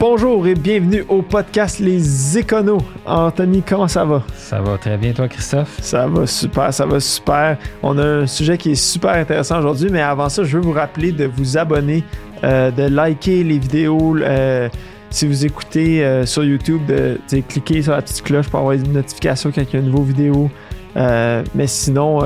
Bonjour et bienvenue au podcast Les Éconos. Anthony, comment ça va? Ça va très bien, toi, Christophe? Ça va super, ça va super. On a un sujet qui est super intéressant aujourd'hui, mais avant ça, je veux vous rappeler de vous abonner, euh, de liker les vidéos. Euh, si vous écoutez euh, sur YouTube, de, de cliquer sur la petite cloche pour avoir une notification quand il y a une nouvelle vidéo. Mais sinon,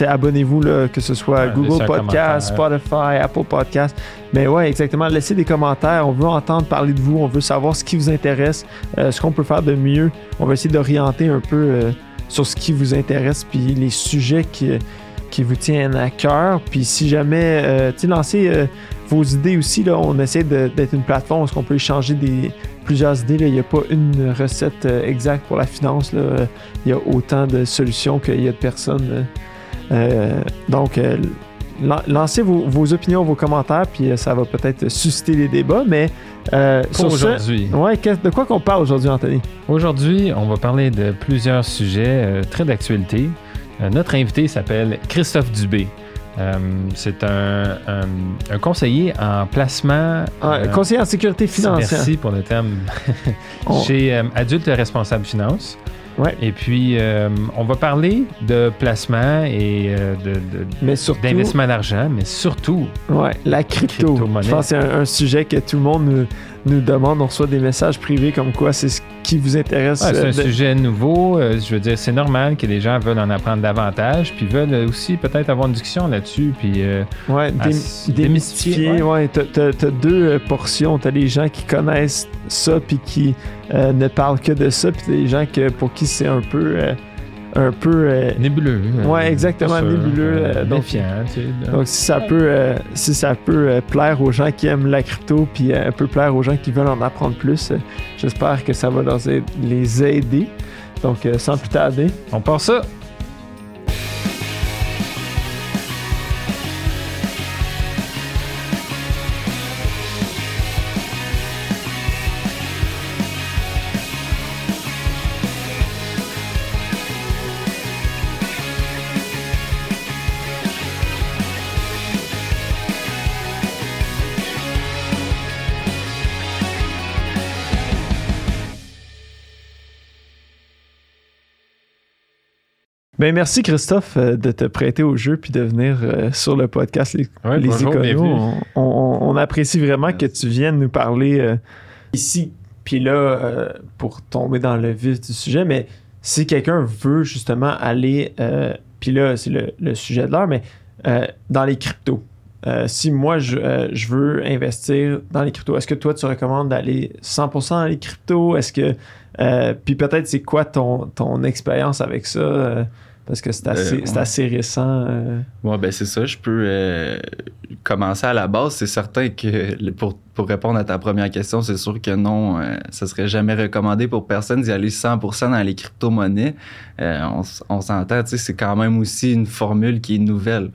abonnez-vous, là, que ce soit Ouais, Google Podcast. Spotify, Apple Podcast. Mais ouais, exactement. Laissez des commentaires. On veut entendre parler de vous. On veut savoir ce qui vous intéresse, euh, ce qu'on peut faire de mieux. On va essayer d'orienter un peu euh, sur ce qui vous intéresse, puis les sujets qui, qui vous tiennent à cœur. Puis si jamais, euh, tu lancez vos idées aussi. Là, on essaie d'être une plateforme où on peut échanger des, plusieurs idées. là. Il n'y a pas une recette exacte pour la finance. là. Il y a autant de solutions qu'il y a de personnes. Euh, donc, euh, lan- lancez vos, vos opinions, vos commentaires, puis euh, ça va peut-être susciter les débats. Mais euh, Pour aujourd'hui. ouais, de quoi qu'on parle aujourd'hui, Anthony? Aujourd'hui, on va parler de plusieurs sujets euh, très d'actualité. Euh, notre invité s'appelle Christophe Dubé. C'est un, un- un conseiller en placement. Ah, conseiller en sécurité financière. Merci pour le terme. On- Chez Adulte Responsable Finance. Ouais. Et puis, euh, on va parler de placement et euh, de- de- d'investissement d'argent, mais surtout, ouais, la crypto. Je pense que c'est un, un sujet que tout le monde nous, demande. On reçoit des messages privés comme quoi c'est ce qui vous intéresse. Ouais, c'est euh, un de- sujet nouveau. euh, je veux dire, c'est normal que les gens veulent en apprendre davantage, puis veulent aussi peut-être avoir une discussion là-dessus. Puis, euh, Ouais, dé- démystifier. démystifier, Ouais, t'as, deux euh, portions. T'as les gens qui connaissent ça puis qui euh, ne parlent que de ça, puis t'as les gens que, pour qui c'est un peu, euh, un peu. euh, nébuleux. euh, Ouais, exactement, sûr, nébuleux, euh, donc- méfiant, tu sais, donc si ça peut, euh, si ça peut euh, plaire aux gens qui aiment la crypto puis euh, un peu plaire aux gens qui veulent en apprendre plus, euh, j'espère que ça va leur les aider. Donc euh, sans plus tarder, On part ça. Ben merci Christophe euh, de te prêter au jeu puis de venir euh, sur le podcast Les, Ouais, les bonjour. On, on- on apprécie vraiment que tu viennes nous parler euh, ici. Puis là, euh, pour tomber dans le vif du sujet, mais si quelqu'un veut justement aller, euh, puis là, c'est le, le sujet de l'heure, mais euh, dans les cryptos. Euh, si moi, je, euh, je veux investir dans les cryptos, est-ce que toi, tu recommandes d'aller 100% dans les cryptos? Est-ce que... euh, puis peut-être, c'est quoi ton, ton expérience avec ça? Parce que c'est assez, Euh, ouais. assez récent. euh. Ouais, ben c'est ça. Je peux euh, commencer à la base. C'est certain que pour, pour répondre à ta première question, c'est sûr que non, ça serait jamais recommandé pour personne d'y aller 100% dans les crypto-monnaies. On, on s'entend, c'est quand même aussi une formule qui est nouvelle.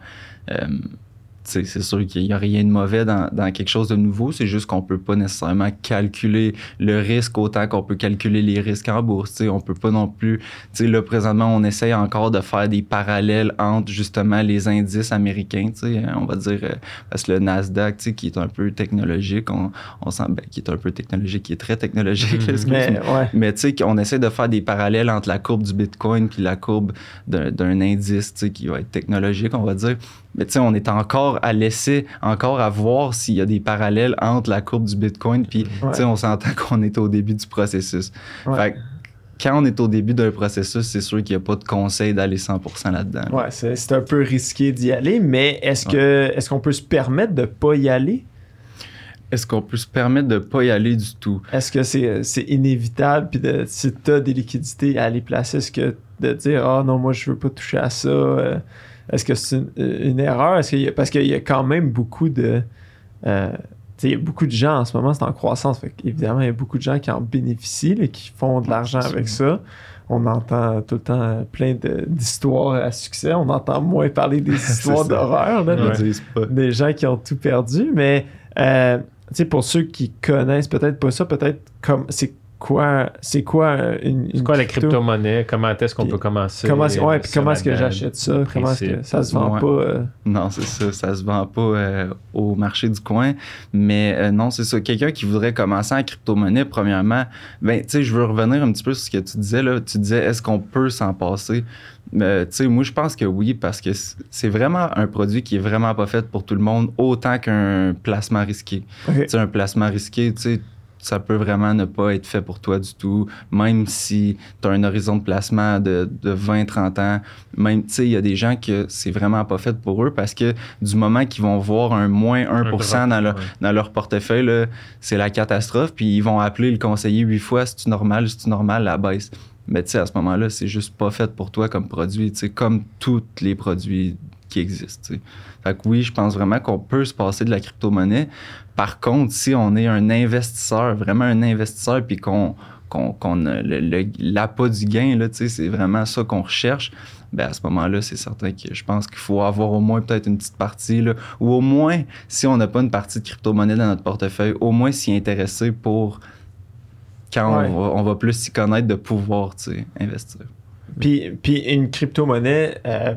C'est sûr qu'il n'y a rien de mauvais dans, dans quelque chose de nouveau. C'est juste qu'on peut pas nécessairement calculer le risque autant qu'on peut calculer les risques en bourse. Tu sais, on peut pas non plus là, présentement, on essaye encore de faire des parallèles entre justement les indices américains, sais, on va dire, euh, parce que le Nasdaq, qui est un peu technologique, on, on sent, ben, qui est un peu technologique, qui est très technologique, Mhm. excuse-moi. Mais ouais. Mais tu sais, qu'on essaie de faire des parallèles entre la courbe du Bitcoin puis la courbe d'un indice, qui va être technologique, on va dire. Mais tu sais, on est encore à laisser, encore à voir s'il y a des parallèles entre la courbe du Bitcoin puis, Ouais. tu sais, on s'entend qu'on est au début du processus. Ouais. Fait que quand on est au début d'un processus, c'est sûr qu'il n'y a pas de conseil d'aller 100% là-dedans. Ouais, c'est un peu risqué d'y aller, mais est-ce que est-ce qu'on peut se permettre de pas y aller? Est-ce qu'on peut se permettre de ne pas y aller du tout? Est-ce que c'est inévitable? Puis de, si tu as des liquidités à les placer, est-ce que de dire Ah non, moi je veux pas toucher à ça, euh, est-ce que c'est une, une erreur? Est-ce qu'il y a- parce qu'il y a quand même beaucoup de. euh, il y a beaucoup de gens en ce moment, c'est en croissance. Fait évidemment, il y a beaucoup de gens qui en bénéficient, là, qui font de l'argent avec ça. On entend tout le temps plein de- d'histoires à succès. On entend moins parler des histoires d'horreur. là, des gens qui ont tout perdu, mais euh, pour ceux qui connaissent peut-être pas ça, peut-être comme c'est quoi, c'est quoi une, quoi la crypto? crypto-monnaie? Comment est-ce qu'on Puis peut commencer? Comment, est-ce- ouais, puis Ça comment est-ce que j'achète ça? Comment est-ce que ça se vend Ouais. pas? euh, Non, c'est ça. Ça se vend pas euh, au marché du coin. Mais euh, non, c'est ça. Quelqu'un qui voudrait commencer en crypto-monnaie, premièrement, ben, tu sais, je veux revenir un petit peu sur ce que tu disais, là. Tu disais, est-ce qu'on peut s'en passer? Euh, tu sais, moi, je pense que oui, parce que c'est vraiment un produit qui est vraiment pas fait pour tout le monde, autant qu'un placement risqué. ok. Tu sais, un placement risqué, tu sais, ça peut vraiment ne pas être fait pour toi du tout, même si tu as un horizon de placement de, de 20-30 ans. Même, tu sais, il y a des gens que c'est vraiment pas fait pour eux parce que du moment qu'ils vont voir un moins 1% drop, dans, leur, ouais. dans leur portefeuille, c'est la catastrophe. Puis ils vont appeler le conseiller huit fois, c'est-tu normal, c'est-tu normal, la baisse. Mais tu sais, à ce moment-là, c'est juste pas fait pour toi comme produit, tu sais, comme tous les produits qui existent. tu sais. Fait que oui, je pense vraiment qu'on peut se passer de la crypto-monnaie. Par contre, si on est un investisseur, vraiment un investisseur, puis qu'on qu'on a le- l'appât du gain, c'est vraiment ça qu'on recherche, ben à ce moment-là, c'est certain que je pense qu'il faut avoir au moins peut-être une petite partie, là, ou au moins, si on n'a pas une partie de crypto-monnaie dans notre portefeuille, au moins s'y intéresser pour, quand Ouais. on, va, on va plus s'y connaître, de pouvoir investir. Puis, puis une crypto-monnaie, euh,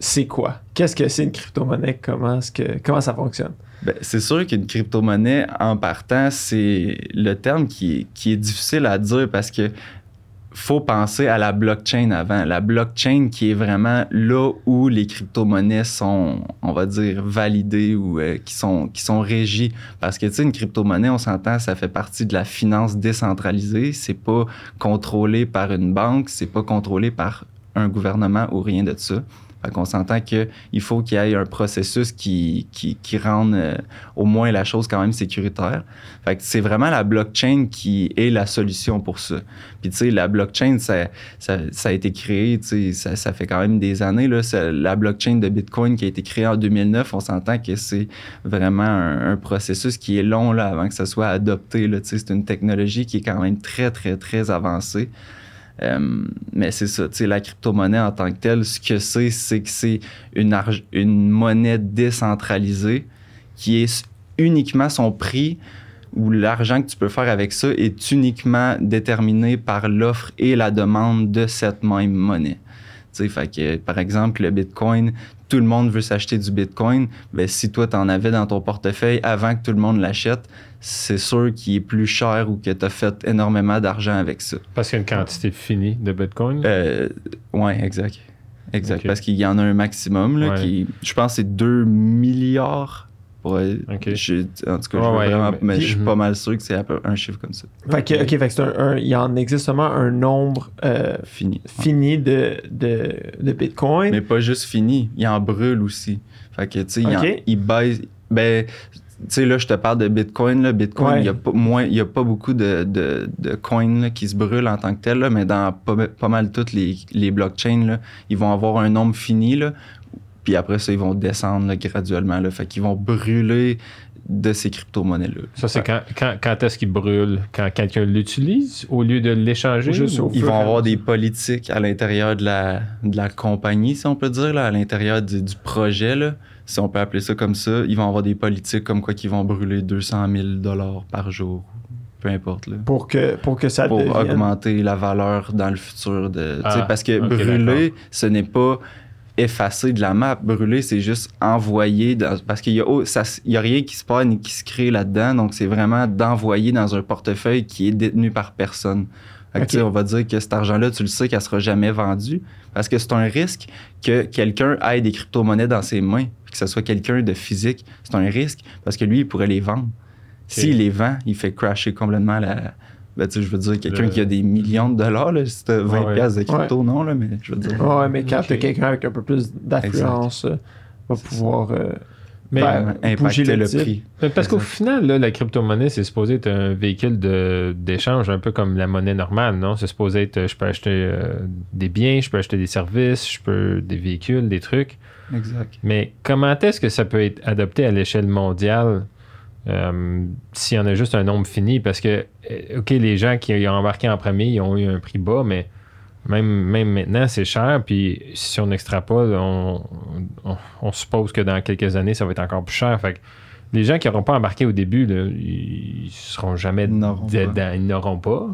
c'est quoi? Qu'est-ce que c'est une crypto-monnaie? Comment, est-ce que, comment ça fonctionne? Ben, c'est sûr qu'une crypto-monnaie, en partant, c'est le terme qui est, qui est difficile à dire parce que faut penser à la blockchain avant. La blockchain qui est vraiment là où les crypto-monnaies sont, on va dire, validées ou euh, qui, sont, qui sont régies. Parce que, tu sais, une crypto-monnaie, on s'entend, ça fait partie de la finance décentralisée. C'est pas contrôlé par une banque, c'est pas contrôlé par un gouvernement ou rien de ça. Fait qu'on s'entend qu'il faut qu'il y ait un processus qui, qui, qui rende euh, au moins la chose quand même sécuritaire. Fait que c'est vraiment la blockchain qui est la solution pour ça. Puis tu sais, la blockchain, ça, ça, ça a été créé, tu sais, ça, ça fait quand même des années. Là, la blockchain de Bitcoin qui a été créée en 2009, on s'entend que c'est vraiment un, processus qui est long là, avant que ça soit adopté. Tu sais, c'est une technologie qui est quand même très, très, très avancée. Euh, mais c'est ça, la crypto-monnaie en tant que telle, ce que c'est, c'est que c'est une, monnaie décentralisée qui est uniquement son prix ou l'argent que tu peux faire avec ça est uniquement déterminé par l'offre et la demande de cette même monnaie. Fait que, par exemple, le Bitcoin, tout le monde veut s'acheter du Bitcoin. Ben, si toi, tu en avais dans ton portefeuille avant que tout le monde l'achète, c'est sûr qu'il est plus cher ou que tu as fait énormément d'argent avec ça. Parce qu'il y a une quantité finie de Bitcoin? Euh, ouais, exact. Exact. Parce qu'il y en a un maximum, là, Ouais. qui, je pense, que c'est 2 milliards. Ouais, en tout cas, Ouais, je veux ouais, vraiment, mais- mais je suis pas mal sûr que c'est un chiffre comme ça. Fait que, ok, fait que c'est un, un- il y en existe seulement un nombre euh, Fini. fini de, de, de Bitcoin. Mais pas juste fini, il en brûle aussi. Fait que, tu sais, il en- Ok. il baisse. Ben, tu sais, là, je te parle de Bitcoin. Là. Bitcoin, Ouais. il y a pas, moins, il y a pas beaucoup de, de, de coins là, qui se brûlent en tant que tel, là, mais dans pas, pas mal toutes les, les blockchains, là, ils vont avoir un nombre fini. Là, puis après ça, ils vont descendre là, graduellement. Là, fait qu'ils vont brûler de ces crypto-monnaies-là. Ça, c'est quand, quand, quand est-ce qu'il brûle? Quand quelqu'un l'utilise? Au lieu de l'échanger? Ils vont avoir des politiques à l'intérieur de la, de la compagnie, si on peut dire, là, à l'intérieur du, du projet, là, si on peut appeler ça comme ça. Ils vont avoir des politiques comme quoi qu'ils vont brûler 200 000 dollars par jour, peu importe. Là, Pour que, pour que ça pour devienne. augmenter la valeur dans le futur. De, Ah, parce que brûler, ce n'est pas effacer de la map. Brûler, c'est juste envoyer. dans- parce qu'il y a, oh, ça, il y a rien qui se passe ni qui se crée là-dedans. Donc, c'est vraiment d'envoyer dans un portefeuille qui est détenu par personne. Que, on va dire que cet argent-là, tu le sais qu'elle sera jamais vendue. Parce que c'est un risque que quelqu'un ait des crypto-monnaies dans ses mains, que ce soit quelqu'un de physique. C'est un risque parce que lui, il pourrait les vendre. S'il les vend, il fait crasher complètement la. Ben, tu sais, je veux dire, quelqu'un Le- qui a des millions de dollars, là, si t'as 20 Ouais, piastres de crypto, non, là, mais je veux dire. Ouais, mais quand t'as quelqu'un avec un peu plus d'influence, euh, va pouvoir euh, Mais, faire impacter bouger le, prix. mais parce qu'au final, là, la crypto-monnaie, c'est supposé être un véhicule de- d'échange un peu comme la monnaie normale, non? C'est supposé être, euh, je peux acheter euh, des biens, je peux acheter des services, je peux des véhicules, des trucs. Exact. Mais comment est-ce que ça peut être adopté à l'échelle mondiale? Euh, s'il y en a juste un nombre fini? Parce que, euh, OK, les gens qui ont embarqué en premier, ils ont eu un prix bas, mais même, même maintenant, c'est cher. Puis si on extrapole, on, on, on suppose que dans quelques années, ça va être encore plus cher. Fait que les gens qui n'auront pas embarqué au début, là, ils seront jamais. Ils n'auront pas.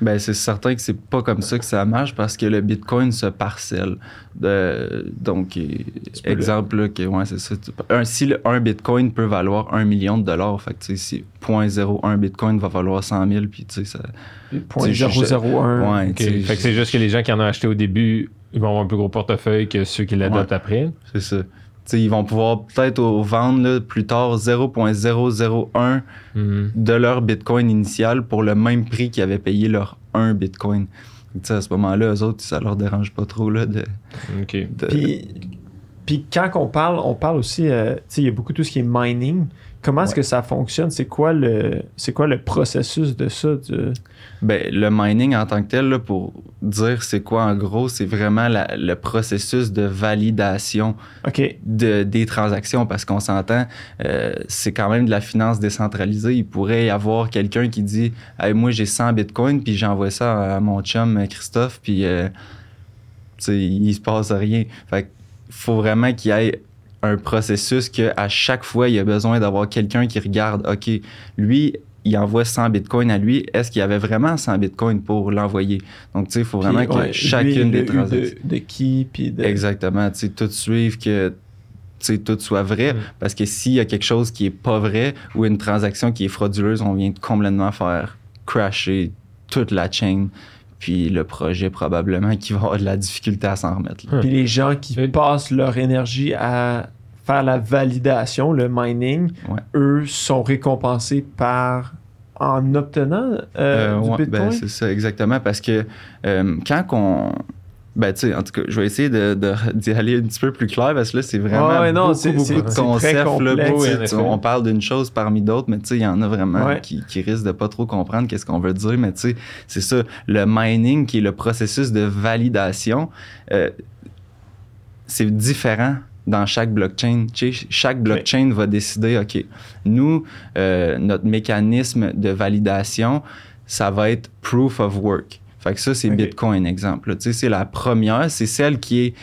Ben, c'est certain que c'est pas comme ça que ça marche parce que le Bitcoin se parcelle. De- donc, peux exemple, là, que, ouais, c'est ça. Un, si le- un Bitcoin peut valoir un million de dollars, fait que, si 0.01 Bitcoin va valoir 100 000, puis tu sais, ça. Point je- 001. Ouais, Ok. tu sais, Fait que c'est juste que les gens qui en ont acheté au début, ils vont avoir un plus gros portefeuille que ceux qui l'adoptent après. C'est ça. Ils vont pouvoir peut-être au- vendre là, plus tard 0.001 Mhm. de leur Bitcoin initial pour le même prix qu'ils avaient payé leur 1 Bitcoin. À ce moment-là, eux autres, ça leur dérange pas trop là, de, Puis, puis quand on parle, on parle aussi, euh, il y a beaucoup tout ce qui est mining. Comment est-ce que ça fonctionne? C'est quoi le c'est quoi le processus de ça? de- Ben, le mining en tant que tel, là, pour dire c'est quoi en gros, c'est vraiment la- le processus de validation de, des transactions parce qu'on s'entend, euh, c'est quand même de la finance décentralisée. Il pourrait y avoir quelqu'un qui dit hey, Moi, j'ai 100 bitcoins, puis j'envoie ça à mon chum Christophe, puis euh, il se passe rien. Fait que faut vraiment qu'il y ait un processus que à chaque fois, il y a besoin d'avoir quelqu'un qui regarde OK, lui, il envoie 100 bitcoins à lui. Est-ce qu'il y avait vraiment 100 bitcoins pour l'envoyer? Donc, tu sais, il faut vraiment Puis, que ouais, chacune lui, des transactions. de, de qui, puis de... Exactement, tu sais, tout suivre que tu sais, tout soit vrai. Mm. Parce que s'il y a quelque chose qui est pas vrai ou une transaction qui est frauduleuse, on vient de complètement faire crasher toute la chaîne. Puis le projet, probablement, qui va avoir de la difficulté à s'en remettre. là. Puis les gens qui Euh, passent leur énergie à faire la validation, le mining, Ouais. eux sont récompensés par en obtenant euh, Euh, du ouais, Bitcoin? ben, c'est ça, exactement. Parce que euh, quand on. Ben, tu sais, en tout cas, je vais essayer de, de- d'y aller un petit peu plus clair parce que là, c'est vraiment Ouais, non, beaucoup, c'est- beaucoup c'est- de concepts. là, tu on parle d'une chose parmi d'autres, mais tu sais, il y en a vraiment Ouais. qui, qui risquent de pas trop comprendre qu'est-ce qu'on veut dire. Mais tu sais, c'est ça, le mining qui est le processus de validation, euh, c'est différent dans chaque blockchain. Tu sais, chaque blockchain va décider, OK, nous, euh, notre mécanisme de validation, ça va être proof of work. Fait que ça, c'est. Bitcoin, exemple. Tu sais, c'est la première, c'est celle qui est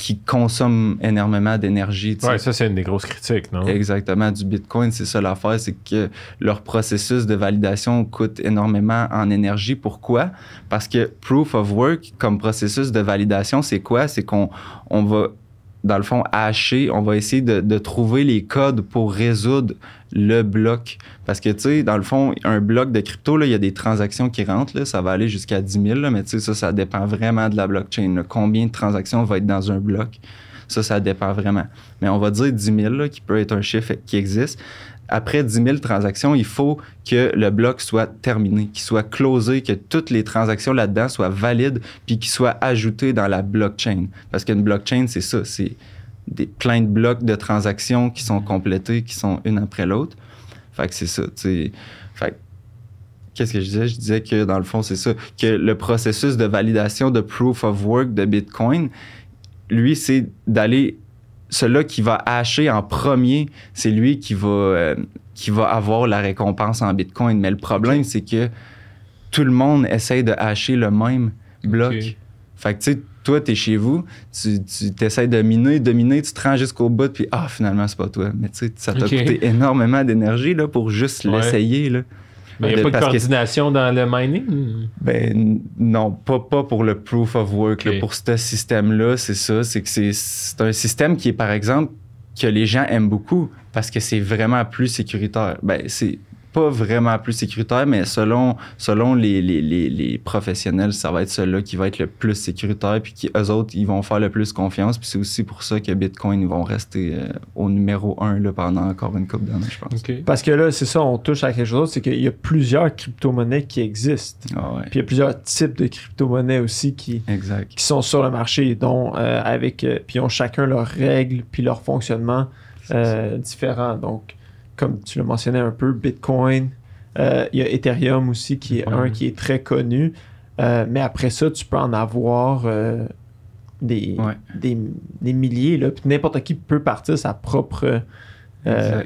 qui consomme énormément d'énergie. Ouais, ça, c'est une des grosses critiques, non? Exactement, du Bitcoin, c'est ça l'affaire, c'est que leur processus de validation coûte énormément en énergie. Pourquoi? Parce que Proof of Work, comme processus de validation, c'est quoi? C'est qu'on on va, dans le fond, hacher, on va essayer de, trouver les codes pour résoudre le bloc. Parce que, tu sais, dans le fond, un bloc de crypto, il y a des transactions qui rentrent, ça va aller jusqu'à 10 000, là, mais tu sais, ça, ça dépend vraiment de la blockchain. Combien de transactions va être dans un bloc? Ça, ça dépend vraiment. Mais on va dire 10 000, là, qui peut être un chiffre qui existe. Après 10 000 transactions, il faut que le bloc soit terminé, qu'il soit closé, que toutes les transactions là-dedans soient valides, puis qu'il soit ajouté dans la blockchain. Parce qu'une blockchain, c'est ça, c'est des, plein de blocs de transactions qui sont complétés, qui sont une après l'autre. Fait que c'est ça, tu sais. Qu'est-ce que je disais? Je disais que dans le fond, c'est ça, que le processus de validation de proof of work de Bitcoin, lui, c'est d'aller. Celui qui va hacher en premier, c'est lui qui va, euh, qui va avoir la récompense en Bitcoin. Mais le problème, c'est que tout le monde essaye de hacher le même bloc. Fait que, tu sais, toi, t'es chez vous, tu, tu essaies de miner, de miner, tu te rends jusqu'au bout, puis ah, finalement, c'est pas toi. Mais tu sais, ça t'a coûté énormément d'énergie là, pour juste Ouais. l'essayer. Là. Mais il n'y a pas de que- coordination dans le mining? Ben non, pas, pas pour le proof of work. là. Pour ce système-là, c'est ça. C'est que c'est un système qui est, par exemple, que les gens aiment beaucoup parce que c'est vraiment plus sécuritaire. Ben, c'est pas vraiment plus sécuritaire, mais selon, selon les, les, les, les professionnels, ça va être celui-là qui va être le plus sécuritaire, puis qui, eux autres, ils vont faire le plus confiance. Puis c'est aussi pour ça que Bitcoin, ils vont rester euh, au numéro un là, pendant encore une couple d'années, je pense. Parce que là, c'est ça, on touche à quelque chose, c'est qu'il y a plusieurs crypto-monnaies qui existent. Ah ouais, Puis il y a plusieurs types de crypto-monnaies aussi qui, exact. qui sont sur le marché, dont euh, avec. euh, puis ils ont chacun leurs règles puis leur fonctionnement euh, différents. Donc, comme tu le mentionnais un peu, Bitcoin, euh, il y a Ethereum aussi qui est un qui est très connu. Euh, mais après ça, tu peux en avoir euh, des, Ouais. des, des milliers. Là, puis n'importe qui peut partir sa propre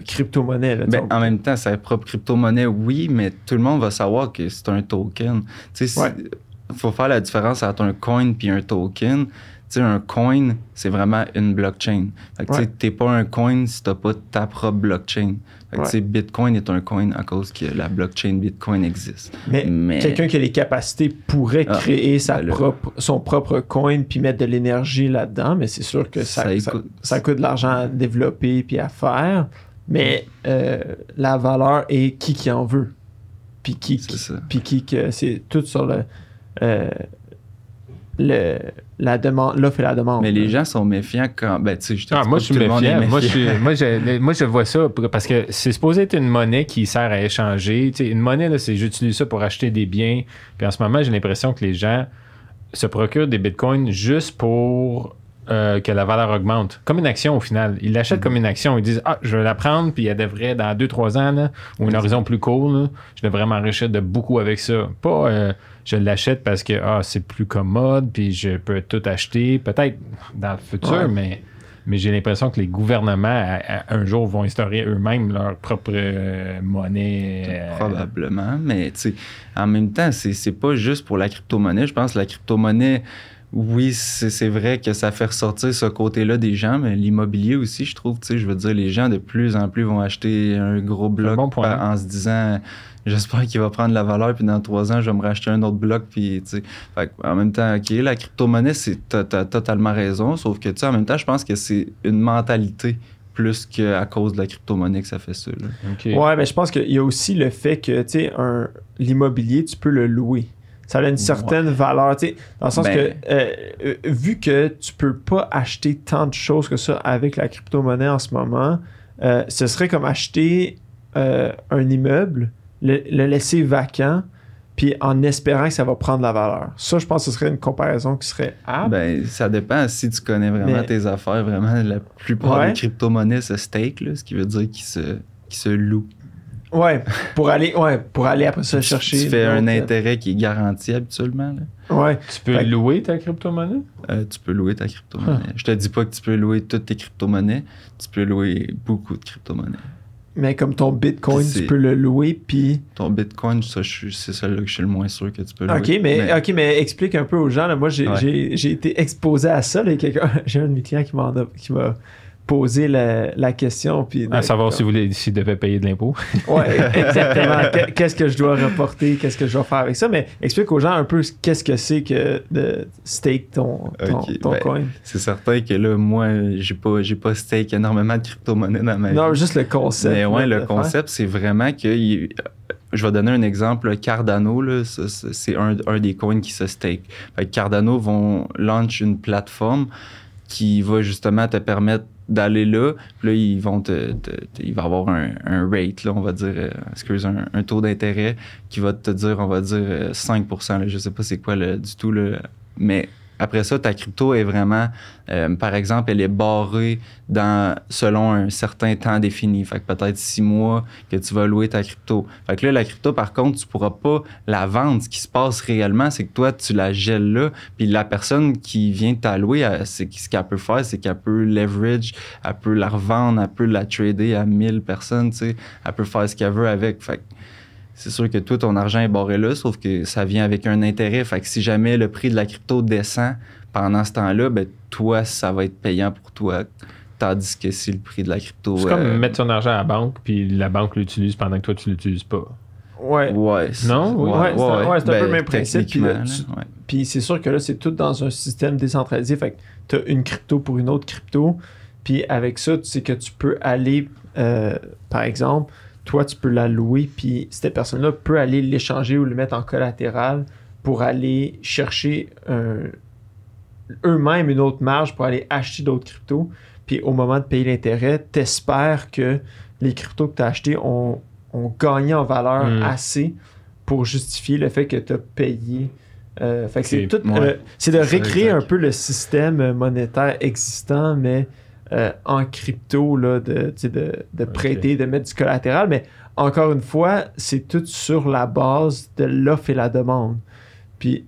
crypto-monnaie. là, Ben, en même temps, sa propre crypto-monnaie, oui, mais tout le monde va savoir que c'est un token. Tu sais, Ouais. il faut faire la différence entre un coin puis un token. Tu un coin, c'est vraiment une blockchain. Tu Ouais. t'es pas un coin si t'as pas ta propre blockchain. Ouais. Bitcoin est un coin à cause que la blockchain Bitcoin existe. Mais, Mais- quelqu'un qui a les capacités pourrait Ah, créer sa ben là. propre, son propre coin puis mettre de l'énergie là-dedans, mais c'est sûr que ça, Ça ça, écoute- ça coûte de l'argent à développer puis à faire. Mais euh, la valeur est qui qui en veut. Puis qui, puis qui que c'est tout sur le, euh, le la demande, l'offre et la demande. Mais les gens sont méfiants quand. Ben, tu sais, je te Ah, dis moi, je que suis méfiant. Moi, je, suis- moi, je, moi, je vois ça parce que c'est supposé être une monnaie qui sert à échanger. Tu sais, une monnaie, là, c'est j'utilise ça pour acheter des biens. Puis en ce moment, j'ai l'impression que les gens se procurent des bitcoins juste pour euh, que la valeur augmente. Comme une action au final. Ils l'achètent comme une action. Ils disent Ah, je vais la prendre, puis elle devrait, dans 2-3 ans, là, ou un horizon plus court, là, je devrais m'enrichir de beaucoup avec ça. Pas euh, je l'achète parce que ah, c'est plus commode, puis je peux tout acheter. Peut-être dans le futur, Ouais. mais. Mais j'ai l'impression que les gouvernements, à- à- un jour, vont instaurer eux-mêmes leur propre euh, monnaie. Probablement, mais tu sais, en même temps, c'est c'est pas juste pour la crypto-monnaie. Je pense que la crypto-monnaie, oui, c'est c'est vrai que ça fait ressortir ce côté-là des gens, mais l'immobilier aussi, je trouve, tu sais, je veux dire, les gens de plus en plus vont acheter un gros bloc bon point. en se disant, j'espère qu'il va prendre la valeur, puis dans trois ans, je vais me racheter un autre bloc, puis tu sais. Fait en même temps, OK, la crypto-monnaie, c'est t'as t'as totalement raison, sauf que, tu sais, en même temps, je pense que c'est une mentalité plus qu'à cause de la crypto-monnaie que ça fait ça, là. ok. Ouais, mais je pense qu'il y a aussi le fait que, tu sais, un- l'immobilier, tu peux le louer. Ça a une certaine valeur, tu sais, dans le sens Ben- que, euh, euh, vu que tu peux pas acheter tant de choses que ça avec la crypto-monnaie en ce moment, euh, ce serait comme acheter euh, un immeuble, le, le laisser vacant, puis en espérant que ça va prendre la valeur. Ça, je pense que ce serait une comparaison qui serait apte. Ben, ça dépend si tu connais vraiment Mais- tes affaires. Vraiment, la plupart Ouais. des crypto-monnaies se stake, là, ce qui veut dire qu'ils se, qu'ils se louent. Ouais, pour aller, ouais, pour aller après ça chercher. Tu fais un d'autres- intérêt qui est garanti habituellement. là. Ouais, Tu peux Fait louer ta crypto-monnaie? Euh, tu peux louer ta crypto-monnaie. Je te dis pas que tu peux louer toutes tes crypto-monnaies. Tu peux louer beaucoup de crypto-monnaies. mais comme ton Bitcoin, tu peux le louer, puis. Ton Bitcoin, ça, je suis- c'est celle-là que je suis le moins sûr que tu peux louer. Ok, mais, ok, mais explique un peu aux gens. Là. Moi, j'ai Ouais. été exposé à ça. J'ai un de mes clients qui m'a posé la, la question. Puis À savoir si vous voulez, s'il devait payer de l'impôt. Ouais, exactement. Que- Qu'est-ce que je dois reporter? Qu'est-ce que je dois faire avec ça? Mais explique aux gens un peu qu'est-ce que c'est que de stake ton, ton, ben, coin. C'est certain que là, moi, j'ai pas, j'ai pas stake énormément de crypto-monnaies dans ma vie. Non, juste le concept. Mais ouais, le concept, c'est vraiment que. il- je vais donner un exemple. Cardano, c'est un, un des coins qui se stake. Fait que Cardano vont launch une plateforme qui va justement te permettre d'aller là. Là, ils vont te, te- te- il va avoir un, un rate, là, on va dire, euh, excuse, un, un taux d'intérêt qui va te dire, on va dire euh, 5%. Là, je sais pas c'est quoi là, du tout. Là, mais après ça, ta crypto est vraiment, euh, par exemple, elle est barrée dans, selon un certain temps défini. Fait que peut-être six mois que tu vas louer ta crypto. Fait que là, la crypto, par contre, tu pourras pas la vendre. Ce qui se passe réellement, c'est que toi, tu la gèles là. Puis la personne qui vient t'allouer, c'est ce qu'elle peut faire, c'est qu'elle peut leverage, elle peut la revendre, elle peut la trader à 1000 personnes, tu sais. Elle peut faire ce qu'elle veut avec. Fait que c'est sûr que tout ton argent est barré là, sauf que ça vient avec un intérêt. Fait que si jamais le prix de la crypto descend pendant ce temps-là, ben toi, ça va être payant pour toi. Tandis que si le prix de la crypto. C'est comme euh, mettre ton argent à la banque, puis la banque l'utilise pendant que toi, tu l'utilises pas. Ouais. Ouais. Non? Oui. Ouais, c'est un- ouais, c'est un peu le Ben, même principe, puis là, techniquement, tu- là, ouais. Puis c'est sûr que là, c'est tout dans un système décentralisé. Fait que tu as une crypto pour une autre crypto. Puis avec ça, tu sais que tu peux aller, euh, par exemple, toi, tu peux la louer. Puis cette personne-là peut aller l'échanger ou le mettre en collatéral pour aller chercher un- eux-mêmes une autre marge pour aller acheter d'autres cryptos. Puis au moment de payer l'intérêt, t'espères que les cryptos que tu as achetés ont, ont gagné en valeur Mm. assez pour justifier le fait que tu as payé. Euh, fait que c'est tout, ouais. euh, c'est de exact. un peu le système monétaire existant, mais euh, en crypto, là, de, de, prêter, de mettre du collatéral. Mais encore une fois, c'est tout sur la base de l'offre et la demande. Puis,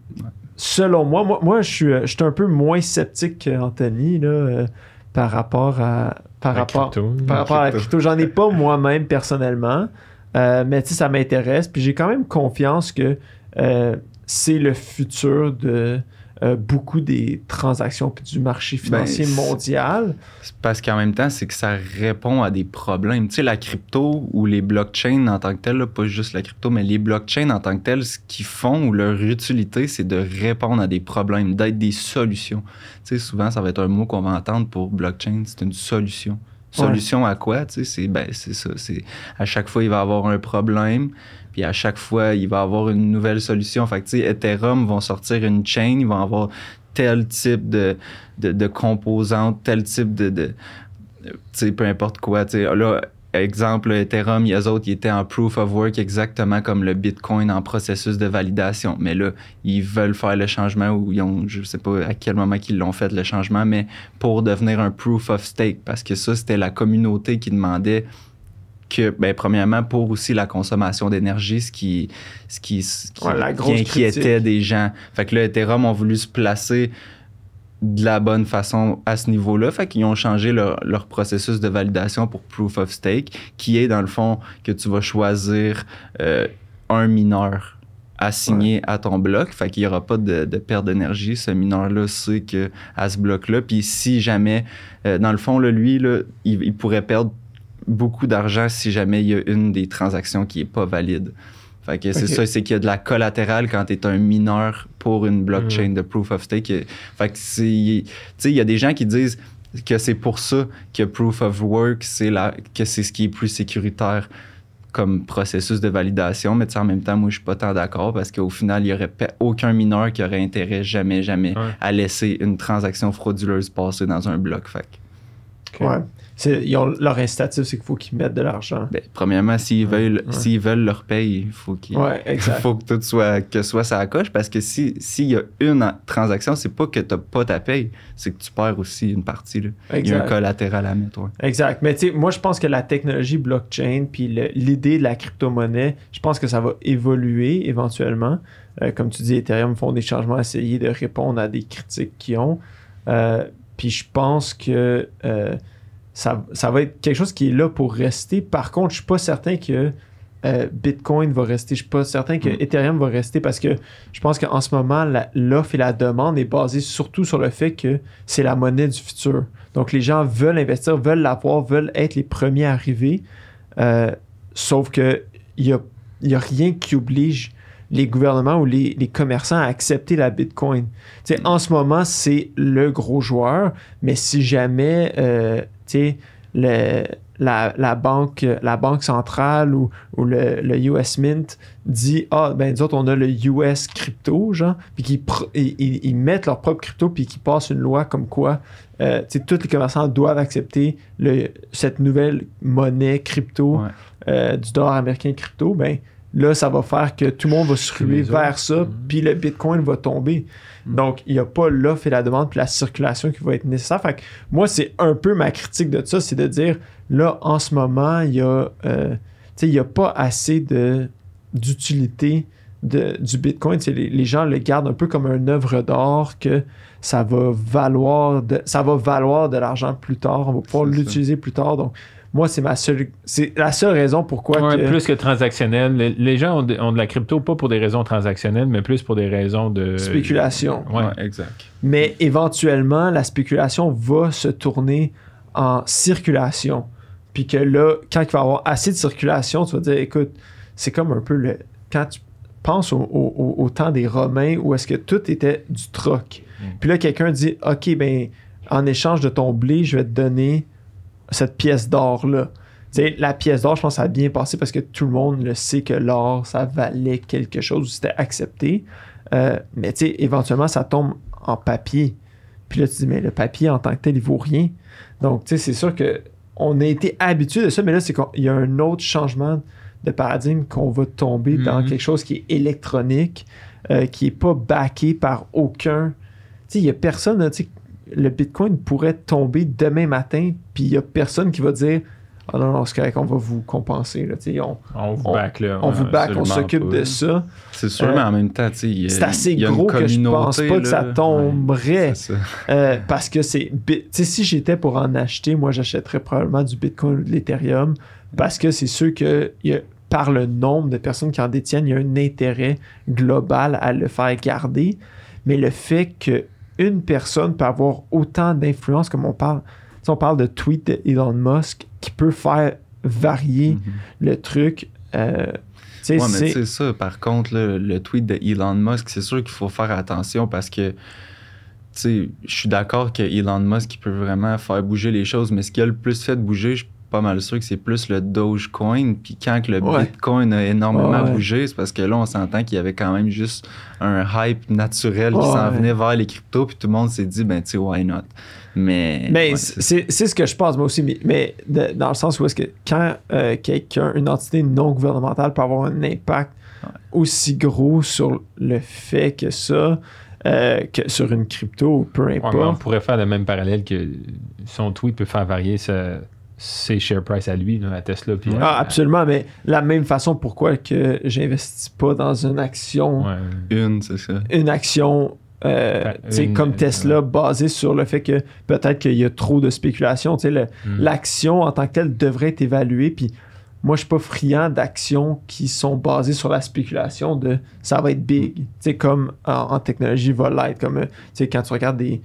selon moi, moi, moi je, suis, je suis un peu moins sceptique qu'Anthony là, euh, par rapport à. Par La rapport, crypto. par rapport à la crypto. J'en ai pas moi-même personnellement, euh, mais tu ça m'intéresse. Puis j'ai quand même confiance que euh, c'est le futur de, euh, beaucoup des transactions puis du marché financier Ben, c'est- mondial. Parce qu'en même temps, c'est que ça répond à des problèmes. Tu sais, la crypto ou les blockchains en tant que telles, là, pas juste la crypto, mais les blockchains en tant que telles, ce qu'ils font ou leur utilité, c'est de répondre à des problèmes, d'être des solutions. Tu sais, souvent, ça va être un mot qu'on va entendre pour blockchain, c'est une solution. Solution à quoi? Tu sais, c'est ben, ça. À chaque fois, il va y avoir un problème, puis à chaque fois, il va avoir une nouvelle solution. Fait que, tu sais, Ethereum vont sortir une chain, ils vont avoir tel type de, de, tel type de, de tu sais, peu importe quoi. Tu sais, là, exemple, Ethereum, il y a autres qui étaient en proof of work exactement comme le Bitcoin en processus de validation. Mais là, ils veulent faire le changement ou ils ont, je sais pas à quel moment qu'ils l'ont fait le changement, mais pour devenir un proof of stake. Parce que ça, c'était la communauté qui demandait que, ben, premièrement, pour aussi la consommation d'énergie, ce qui, ce qui, ce qui, Ouais, inquiétait critique. des gens. Fait que là, Ethereum ont voulu se placer de la bonne façon à ce niveau-là. Fait qu'ils ont changé leur, leur processus de validation pour Proof of Stake, qui est dans le fond que tu vas choisir euh, un mineur assigné à ton bloc. Fait qu'il n'y aura pas de, de perte d'énergie. Ce mineur-là sait que à ce bloc-là. Puis si jamais, euh, dans le fond, là, lui, là, il, il pourrait perdre beaucoup d'argent si jamais il y a une des transactions qui n'est pas valide. Fait que c'est ça, c'est qu'il y a de la collatérale quand tu es un mineur pour une blockchain de proof of stake. Fait que c'est. Tu sais, il y a des gens qui disent que c'est pour ça que proof of work, c'est la, que c'est ce qui est plus sécuritaire comme processus de validation. Mais en même temps, moi, je suis pas tant d'accord parce qu'au final, il y aurait aucun mineur qui aurait intérêt jamais, jamais Ouais. à laisser une transaction frauduleuse passer dans un bloc. Fait que, Ouais. Ils ont, leur incitatif, c'est qu'il faut qu'ils mettent de l'argent. ben, premièrement, s'ils veulent, s'ils veulent leur paye, il faut qu'ils. Faut que tout soit que soit ça coche parce que si s'il y a une transaction, c'est pas que t'as pas ta paye, c'est que tu perds aussi une partie. Là. Il y a un collatéral à mettre. ouais. Exact. Mais tu sais, moi, je pense que la technologie blockchain, puis l'idée de la crypto-monnaie, je pense que ça va évoluer éventuellement. Euh, comme tu dis, Ethereum font des changements, essayer de répondre à des critiques qu'ils ont. Euh, puis je pense que euh, ça, ça va être quelque chose qui est là pour rester. Par contre, je suis pas certain que euh, Bitcoin va rester. Je suis pas certain que Mm. Ethereum va rester parce que je pense qu'en ce moment, l'offre et la demande est basée surtout sur le fait que c'est la monnaie du futur. Donc, les gens veulent investir, veulent l'avoir, veulent être les premiers arrivés. Euh, sauf que il n'y a, y a rien qui oblige les gouvernements ou les, les commerçants à accepter la Bitcoin. En ce moment, c'est le gros joueur, mais si jamais euh, tu sais, le- la, la banque, la banque centrale ou, ou le, le US Mint dit Ah, ben, nous autres, on a le US crypto, genre, puis qu'ils ils, mettent leur propre crypto, puis qu'ils passent une loi comme quoi euh, tu sais, tous les commerçants doivent accepter le, cette nouvelle monnaie crypto Ouais. euh, du dollar américain crypto, ben là, ça va faire que tout le monde va se ruer vers ça, Mhm. puis le Bitcoin va tomber. Mhm. Donc, il n'y a pas l'offre et la demande, puis la circulation qui va être nécessaire. Fait que moi, c'est un peu ma critique de ça, c'est de dire, là, en ce moment, il y a, euh, y a pas assez de d'utilité de, du Bitcoin. Les, les gens le gardent un peu comme une œuvre d'art que ça va valoir de, ça va valoir de l'argent plus tard. On va pouvoir ça. l'utiliser plus tard. Donc, moi, c'est ma seule, c'est la seule raison pourquoi Ouais, que- Plus que transactionnel. Les, les gens ont de, ont de la crypto pas pour des raisons transactionnelles, mais plus pour des raisons de. Spéculation. Ouais. Ouais, exact. Mais éventuellement, la spéculation va se tourner en circulation. Puis que là, quand il va y avoir assez de circulation, tu vas dire, écoute, c'est comme un peu le. Quand tu penses au, au- au- au temps des Romains où est-ce que tout était du troc. Puis là, quelqu'un dit, OK, ben, en échange de ton blé, je vais te donner cette pièce d'or-là. La pièce d'or, je pense ça a bien passé parce que tout le monde le sait que l'or, ça valait quelque chose, c'était accepté. Euh, mais tu sais, éventuellement, ça tombe en papier. Puis là, tu dis, mais le papier en tant que tel, il vaut rien. Donc, tu sais, c'est sûr que on a été habitué de ça, mais là, c'est qu'il y a un autre changement de paradigme qu'on va tomber dans Mhm. quelque chose qui est électronique, euh, qui n'est pas backé par aucun. Tu sais, il n'y a personne, là, tu sais, le Bitcoin pourrait tomber demain matin, puis il n'y a personne qui va dire Ah non, non, c'est correct, on va vous compenser. Là, on, On vous On- back, là. on ouais. vous back, on s'occupe pas. de ça. C'est sûr, Euh, mais en même temps, tu sais, il y a- C'est assez il y a une gros que je pense pas que ça tomberait. Ouais, c'est ça. Euh, parce que c'est. si j'étais pour en acheter, moi, j'achèterais probablement du Bitcoin ou de l'Ethereum parce que c'est sûr que il y a- par le nombre de personnes qui en détiennent, il y a un intérêt global à le faire garder. mais le fait qu'une personne peut avoir autant d'influence, comme on parle, si on parle de tweet de Elon Musk, qui peut faire varier Mhm. le truc. euh, Ouais, mais c'est- ça, par contre, là, le tweet de Elon Musk, c'est sûr qu'il faut faire attention parce que, tu sais, je suis d'accord que Elon Musk il peut vraiment faire bouger les choses, mais ce qui a le plus fait bouger, je pas mal sûr que c'est plus le Dogecoin. Puis quand que le Ouais. Bitcoin a énormément Ouais, bougé, c'est parce que là, on s'entend qu'il y avait quand même juste un hype naturel qui s'en ouais. venait vers les cryptos, puis tout le monde s'est dit, ben, tu sais, why not? Mais. Mais ouais, c'est ce que je pense, moi aussi. Mais, mais de- dans le sens où est-ce que quand euh, quelqu'un, une entité non gouvernementale peut avoir un impact Ouais. aussi gros sur le fait que ça, euh, que sur une crypto, peu Ouais, mais on importe. pourrait faire le même parallèle que son tweet peut faire varier sa- ses share price à lui, là, à Tesla. Puis ah, à- absolument, mais la même façon, pourquoi que j'investis pas dans une action, Ouais. Une, c'est ça. une action euh, Enfin, tu sais, une- comme Tesla basée sur le fait que peut-être qu'il y a trop de spéculation. Tu sais, le- Mm. L'action en tant que telle devrait être évaluée. Puis moi, je suis pas friand d'actions qui sont basées sur la spéculation de ça va être big. Tu sais, comme en, en technologie va l'être. Comme euh, tu sais, quand tu regardes des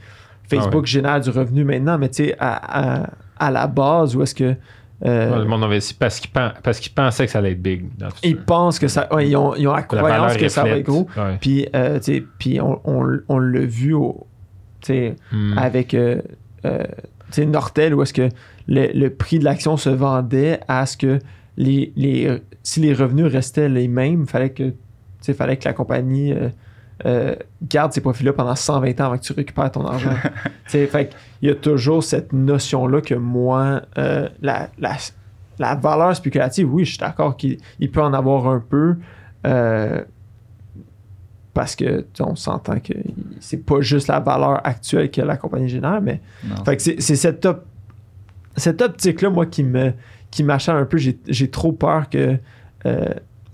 Facebook Ah ouais. génère du revenu maintenant, mais tu sais, à, à- à la base, où est-ce que. euh, le monde investit parce qu'il pen- parce qu'il pensait que ça allait être big. ils pensent que ça. ouais, ils, ont, ils ont la croyance que ça va être gros. Ouais. Puis, euh, puis on, on- on l'a vu au, tu sais, Mm. avec euh, euh, Nortel, où est-ce que le, le prix de l'action se vendait à ce que les, les, si les revenus restaient les mêmes, fallait que, fallait que la compagnie euh, garde ces profits-là pendant 120 ans avant que tu récupères ton argent. Fait qu'il y a toujours cette notion-là que moi, euh, la, la, la valeur spéculative, oui, je suis d'accord qu'il il peut en avoir un peu. euh, parce que on s'entend que c'est pas juste la valeur actuelle que la compagnie génère, mais c'est cette, op- cette optique-là, moi, qui me qui m'achète un peu. J'ai j'ai trop peur que. euh,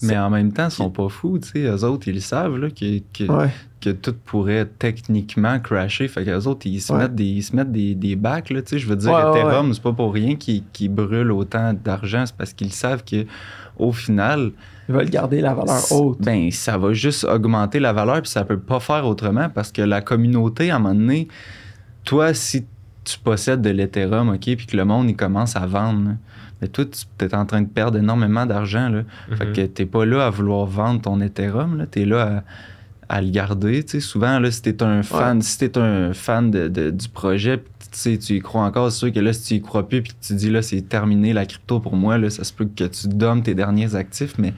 Mais en même temps, ils sont pas fous, tu sais. Eux autres, ils le savent, là, que, que, ouais, que tout pourrait techniquement crasher. Fait qu'eux autres, ils se Ouais. mettent des, ils se mettent des, des bacs, là, tu sais. Je veux dire, Ouais, Ethereum, c'est pas pour rien qu'ils brûlent autant d'argent. C'est parce qu'ils savent que au final, ils veulent garder la valeur haute. ben, ça va juste augmenter la valeur, puis ça peut pas faire autrement parce que la communauté, à un moment donné, toi, si tu possèdes de l'Ethereum, OK, puis que le monde, il commence à vendre, mais toi, tu es en train de perdre énormément d'argent, là. Fait Mhm. que t'es pas là à vouloir vendre ton Ethereum, là. T'es là à, à le garder, tu sais. Souvent, là, si t'es un fan, si t'es un fan de, de- du projet, tu sais, tu y crois encore, c'est sûr que là, si tu y crois plus, puis que tu dis, là, c'est terminé la crypto pour moi, là, ça se peut que tu donnes tes derniers actifs, mais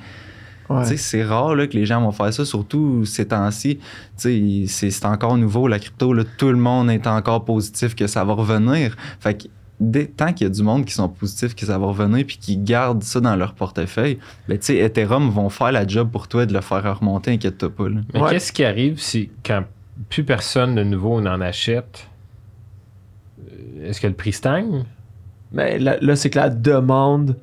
Ouais. tu c'est rare là, que les gens vont faire ça, surtout ces temps-ci. Tu sais, C'est c'est encore nouveau, la crypto. Là, tout le monde est encore positif que ça va revenir. Fait que dès- tant qu'il y a du monde qui sont positifs que ça va revenir puis qui gardent ça dans leur portefeuille, ben, tu sais, Ethereum vont faire la job pour toi de le faire remonter, inquiète-toi pas. là. Mais Ouais. qu'est-ce qui arrive si quand plus personne de nouveau n'en achète, euh, est-ce que le prix stagne? Mais là, là, c'est que la demande,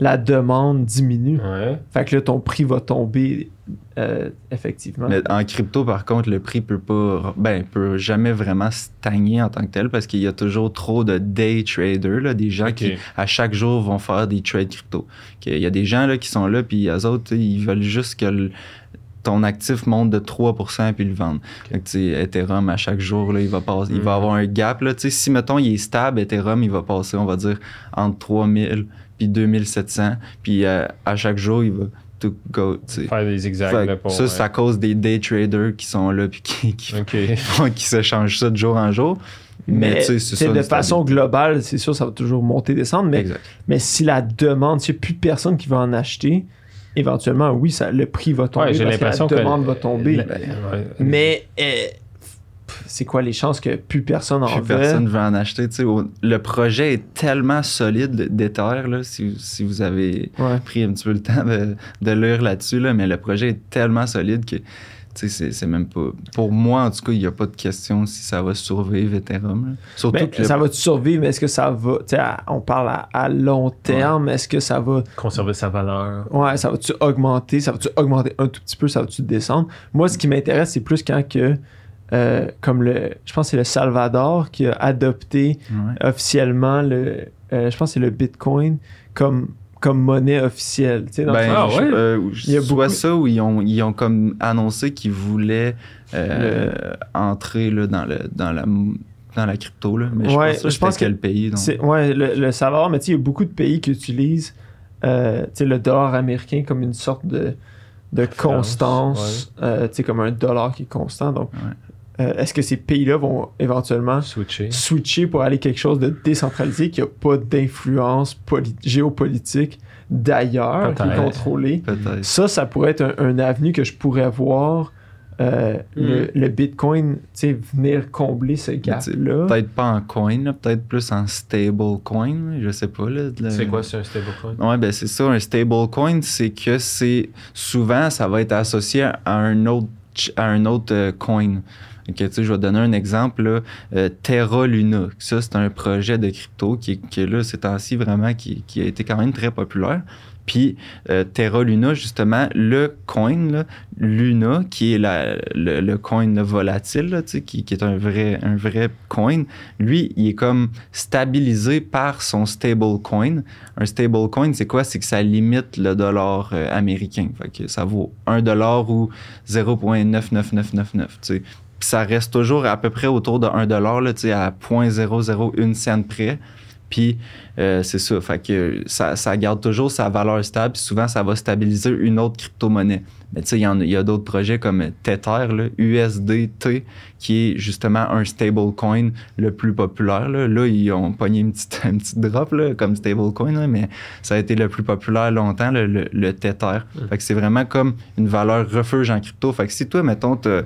la demande diminue. Ouais. Fait que là, ton prix va tomber euh, effectivement. Mais en crypto, par contre, le prix peut pas, ben, peut jamais vraiment stagner en tant que tel parce qu'il y a toujours trop de day traders, là, des gens qui, à chaque jour, vont faire des trades crypto. Il y a des gens là, qui sont là, puis eux autres, ils veulent juste que le- ton actif monte de 3% puis le vendre. Fait que, tu sais, Ethereum, à chaque jour, là, il va passer, il va Mhm. avoir un gap. Là, si, mettons, il est stable, Ethereum, il va passer, on va dire, entre 3000 puis 2700. Puis euh, à chaque jour, il va tout go. tu sais. Faire des zigzags. Fait là, pour, ça, ouais. c'est à cause des day traders qui sont là puis qui, qui, se changent ça de jour en jour. Mais, mais tu sais, c'est ça. de façon stabilité. globale, c'est sûr, ça va toujours monter, descendre. Mais, Exact. mais si la demande, s'il n'y a plus personne qui va en acheter, éventuellement, oui, ça, le prix va tomber. Ouais, j'ai parce que la que demande va tomber. Mais euh, pff, c'est quoi les chances que plus personne en Plus veut? personne veut en acheter. tu sais, au- Le projet est tellement solide d'Ether, là, si, si vous avez Ouais. pris un petit peu le temps de, de lire là-dessus, là, mais le projet est tellement solide que tu sais, c'est c'est même pas. Pour moi, en tout cas, il n'y a pas de question si ça va survivre Ethereum. là. Surtout Ben, que le- ça va-tu survivre? Mais est-ce que ça va. tu sais, à- on parle à, à long terme. Est-ce que ça va. Conserver sa valeur. Ouais, ça va-tu augmenter? Ça va-tu augmenter un tout petit peu? Ça va-tu descendre? Moi, ce qui m'intéresse, c'est plus quand que. Euh, comme le. Je pense que c'est le Salvador qui a adopté Ouais. officiellement le. euh, je pense que c'est le Bitcoin comme, comme monnaie officielle. tu sais, dans le Ben, Ah, je- ouais? euh, Il y a soit beaucoup- ça ou ils ont, ils ont comme annoncé qu'ils voulaient euh, entrer là, dans, le, dans, la, dans la crypto. Là. Mais je Ouais, pense pas je pense quel pays. donc. C'est- ouais, le, le savoir, mais tu sais, il y a beaucoup de pays qui utilisent euh, tu sais, le dollar américain comme une sorte de, de constance, euh, tu sais, comme un dollar qui est constant. Donc, Ouais. Euh, est-ce que ces pays-là vont éventuellement Switcher. switcher pour aller quelque chose de décentralisé qui n'a pas d'influence poli- géopolitique d'ailleurs, qui est contrôlé? Ça, ça pourrait être un, un avenue que je pourrais voir euh, le, le Bitcoin tu sais, venir combler ce gap-là. Peut-être pas en coin, là, peut-être plus en stable coin. là, Je sais pas. Là, de la- C'est quoi, c'est un stablecoin? Ouais, ben c'est ça, un stablecoin, c'est que c'est souvent ça va être associé à un autre ch- à un autre euh, coin. Tu je vais donner un exemple euh, Terra Luna. Ça, c'est un projet de crypto qui, là ces temps-ci vraiment qui, a été quand même très populaire. Puis euh, Terra Luna, justement, le coin, Luna, qui est le, coin volatile, tu sais, qui, qui est un vrai, un vrai coin, lui, il est comme stabilisé par son stable coin. Un stable coin, c'est quoi? C'est que ça limite le dollar euh, américain. Fait que ça vaut 1 dollar ou 0.99999. tu sais. Puis ça reste toujours à peu près autour de 1 dollar, là, tu sais, à 0.001 cent près. Puis euh, c'est ça, fait que ça, ça garde toujours sa valeur stable. Puis souvent, ça va stabiliser une autre crypto-monnaie. Mais tu sais, il y, y a d'autres projets comme Tether, là, USDT, qui est justement un stablecoin le plus populaire. Là, Là, ils ont pogné une petite, une petite drop là, comme stablecoin, là, mais ça a été le plus populaire longtemps, le, le, le Tether. Fait que c'est vraiment comme une valeur refuge en crypto. Fait que si toi, mettons, t'as-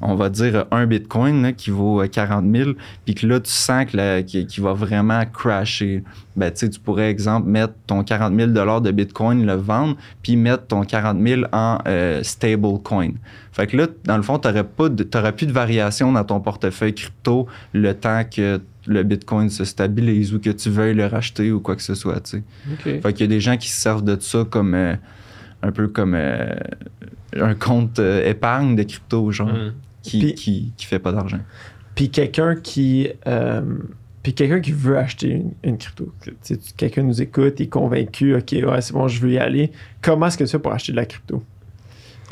on va dire un bitcoin là, qui vaut euh, 40 000, puis que là, tu sens que qu'il va vraiment crasher. Ben, tu pourrais, exemple, mettre ton 40 000 de bitcoin, le vendre, puis mettre ton 40 000 en euh, stablecoin. Fait que là, dans le fond, tu n'aurais plus de variation dans ton portefeuille crypto le temps que le bitcoin se stabilise ou que tu veuilles le racheter ou quoi que ce soit, tu sais. OK. Fait qu'il y a des gens qui se servent de ça comme euh, un peu comme euh, un compte euh, épargne de crypto, genre, Mm. Qui, Puis- qui, qui fait pas d'argent. Puis quelqu'un qui. euh, puis quelqu'un qui veut acheter une, une crypto. Quelqu'un nous écoute, est convaincu, OK, ouais, c'est bon, je veux y aller. Comment est-ce que tu fais pour acheter de la crypto?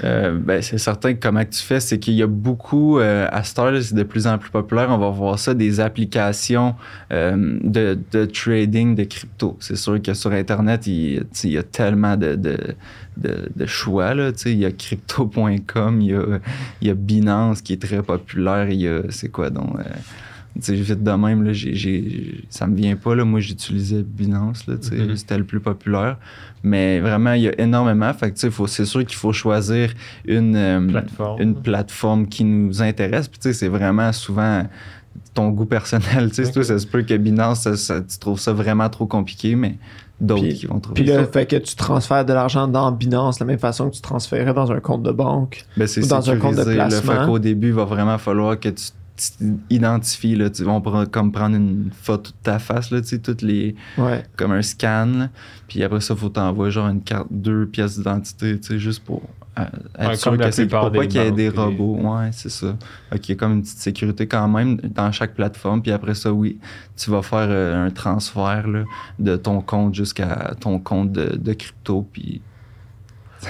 Euh, ben, c'est certain que comment tu fais, c'est qu'il y a beaucoup, euh, à là, c'est de plus en plus populaire, on va voir ça, des applications euh, de, de trading de crypto. C'est sûr que sur Internet, il, y a tellement de, de, choix. Là, il y a crypto.com, il il y a Binance qui est très populaire, il y a, c'est quoi donc... tu sais, vite de même, là, j'ai- ça me vient pas. Là. Moi, j'utilisais Binance. Là, Mhm. C'était le plus populaire. Mais vraiment, il y a énormément. Fait que, tu sais, faut- c'est sûr qu'il faut choisir une, euh, Plateforme. une plateforme qui nous intéresse. Puis, tu sais, c'est vraiment souvent ton goût personnel. Tu sais, ça se peut que Binance, ça- ça- tu trouves ça vraiment trop compliqué, mais d'autres Puis- qui vont trouver Puis ça. fait que tu transfères de l'argent dans Binance de la même façon que tu transférais dans un compte de banque. Ben, c'est ou dans un compte de placement. Fait qu'au début, il va vraiment falloir que tu t'identifies. Là, tu, on pourra comme prendre une photo de ta face, là, tu sais, toutes les, Ouais. comme un scan. là. Puis après ça, faut t'envoyer genre une carte, deux pièces d'identité, tu sais, juste pour euh, être Ouais, sûr que c'est pour pas qu'il y ait des robots. Ouais, c'est ça. A comme une petite sécurité quand même dans chaque plateforme. Puis après ça, oui, tu vas faire euh, un transfert là, de ton compte jusqu'à ton compte de, de crypto. Puis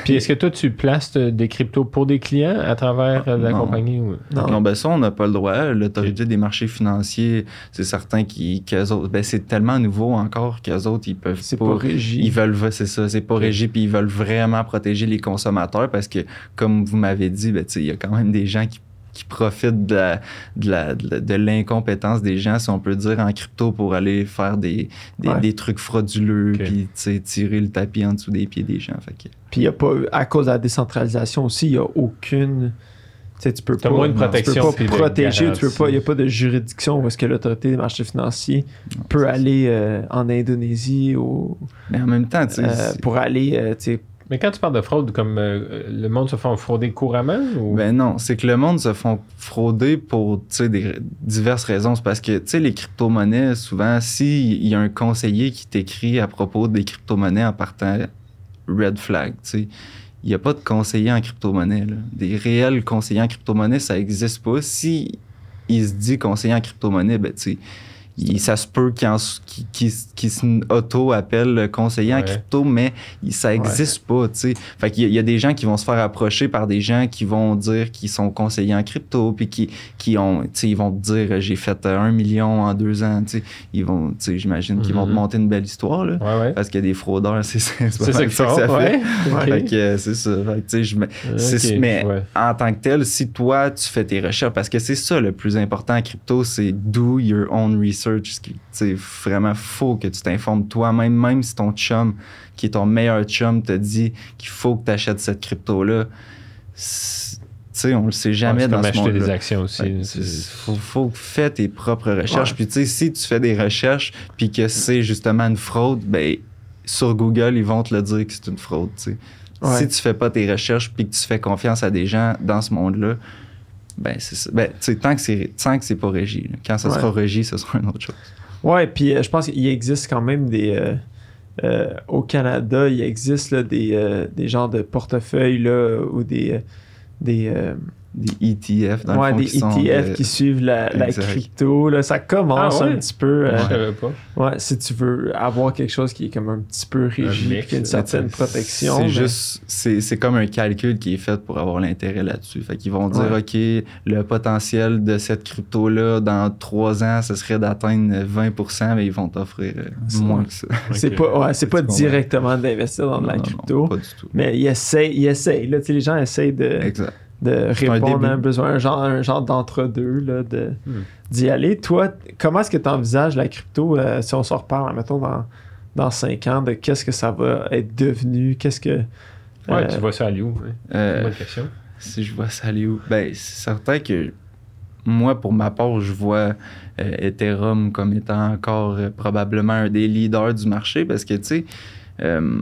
Puis est-ce que toi, tu places des cryptos pour des clients à travers euh, la Non. compagnie? Ou... Non. Non, ben ça, on n'a pas le droit. L'autorité des marchés financiers, c'est certain qu'ils, qu'eux autres, ben c'est tellement nouveau encore qu'eux autres, ils peuvent C'est pas. pas régi. Ils veulent, c'est ça, c'est pas régi, puis ils veulent vraiment protéger les consommateurs parce que, comme vous m'avez dit, ben, tu sais, il y a quand même des gens qui, qui profitent de, la- de, l'incompétence des gens, si on peut dire, en crypto pour aller faire des, des, Ouais. des trucs frauduleux, Ok. puis tu tirer le tapis en dessous des pieds des gens. Fait que, Puis il y a pas, à cause de la décentralisation aussi, il n'y a aucune. Tu sais, tu peux T'as pas, moins de tu protection peux pas protéger, tu peux pas, il n'y a pas de juridiction où est-ce que l'autorité des marchés financiers peut aller euh, en Indonésie ou Mais en même temps, tu sais, euh, pour aller, euh, tu sais, Mais quand tu parles de fraude, comme euh, le monde se fait frauder couramment? Ou... Ben non, c'est que le monde se font frauder pour des diverses raisons. C'est parce que les crypto-monnaies, souvent, s'il y a un conseiller qui t'écrit à propos des crypto-monnaies en partant red flag. Il n'y a pas de conseiller en crypto-monnaie. Des réels conseillers en crypto-monnaie, ça n'existe pas. Si se dit conseiller en crypto-monnaie, ben tu sais, il- ça se peut qu'il en- qu'il- qu'il qu'il se auto-appelle conseiller en Ouais. crypto, mais ça existe pas, tu sais. Fait qu'il y, a- il y a des gens qui vont se faire approcher par des gens qui vont dire qu'ils sont conseillers en crypto, puis qui, qui ont, tu sais, ils vont te dire, euh, j'ai fait euh, un million en deux ans, tu sais. Ils vont, tu sais, j'imagine qu'ils vont te Mhm. monter une belle histoire, là. Ouais, ouais. Parce qu'il y a des fraudeurs, c'est pas ça ça que ça fait. ouais. Fait que euh, c'est ça. Fait que, tu sais, je me- c'est- Ok, mais ouais. en tant que tel, si toi, tu fais tes recherches, parce que c'est ça le plus important en crypto, c'est do your own research. C'est vraiment faux que tu t'informes toi-même, même si ton chum, qui est ton meilleur chum, te dit qu'il faut que tu achètes cette crypto-là. c'est- Tu sais, on le sait jamais Ouais, dans comme ce acheter des actions aussi. Ouais, faut, faut faire tes propres recherches. Ouais. Puis tu sais, si tu fais des recherches puis que c'est justement une fraude, ben sur Google, ils vont te le dire que c'est une fraude. Si tu fais pas tes recherches puis que tu fais confiance à des gens dans ce monde-là, ben c'est ça. Ben, tant que c'est tant que c'est pas régi. là. Quand ça Ouais. sera régi, ce sera une autre chose. Ouais, puis euh, je pense qu'il existe quand même des. euh, euh, au Canada, il existe là, des, euh, des genres de portefeuilles là, ou des. des Des ETF dans ouais, le fond, des qui ETF qui suivent la, crypto. Là, ça commence Ah ouais? un petit peu. euh, Je savais pas. ouais, si tu veux avoir quelque chose qui est comme un petit peu puis qui a une certaine C'est protection. mais- juste, c'est c'est comme un calcul qui est fait pour avoir l'intérêt là-dessus. Fait qu'ils vont dire, Ouais. OK, le potentiel de cette crypto-là, dans trois ans, ce serait d'atteindre 20% mais ils vont t'offrir euh, C'est moins que ça. C'est Ok. pas, ouais, c'est pas directement d'investir dans de la Non, non, crypto. pas du tout. Mais ils essayent, ils essayent. Là, les gens essayent de, Exact. De un répondre à un besoin, un genre, un genre d'entre-deux, là, de, Hmm. d'y aller. Toi, comment est-ce que tu envisages la crypto, euh, si on se reparle, mettons, dans, dans cinq ans, de qu'est-ce que ça va être devenu, qu'est-ce que... Ouais, euh, tu vois ça à Lyon. Ouais. Euh, Bonne question. si je vois ça aller où? Ben, c'est certain que moi, pour ma part, je vois euh, Ethereum comme étant encore euh, probablement un des leaders du marché parce que, tu sais, euh,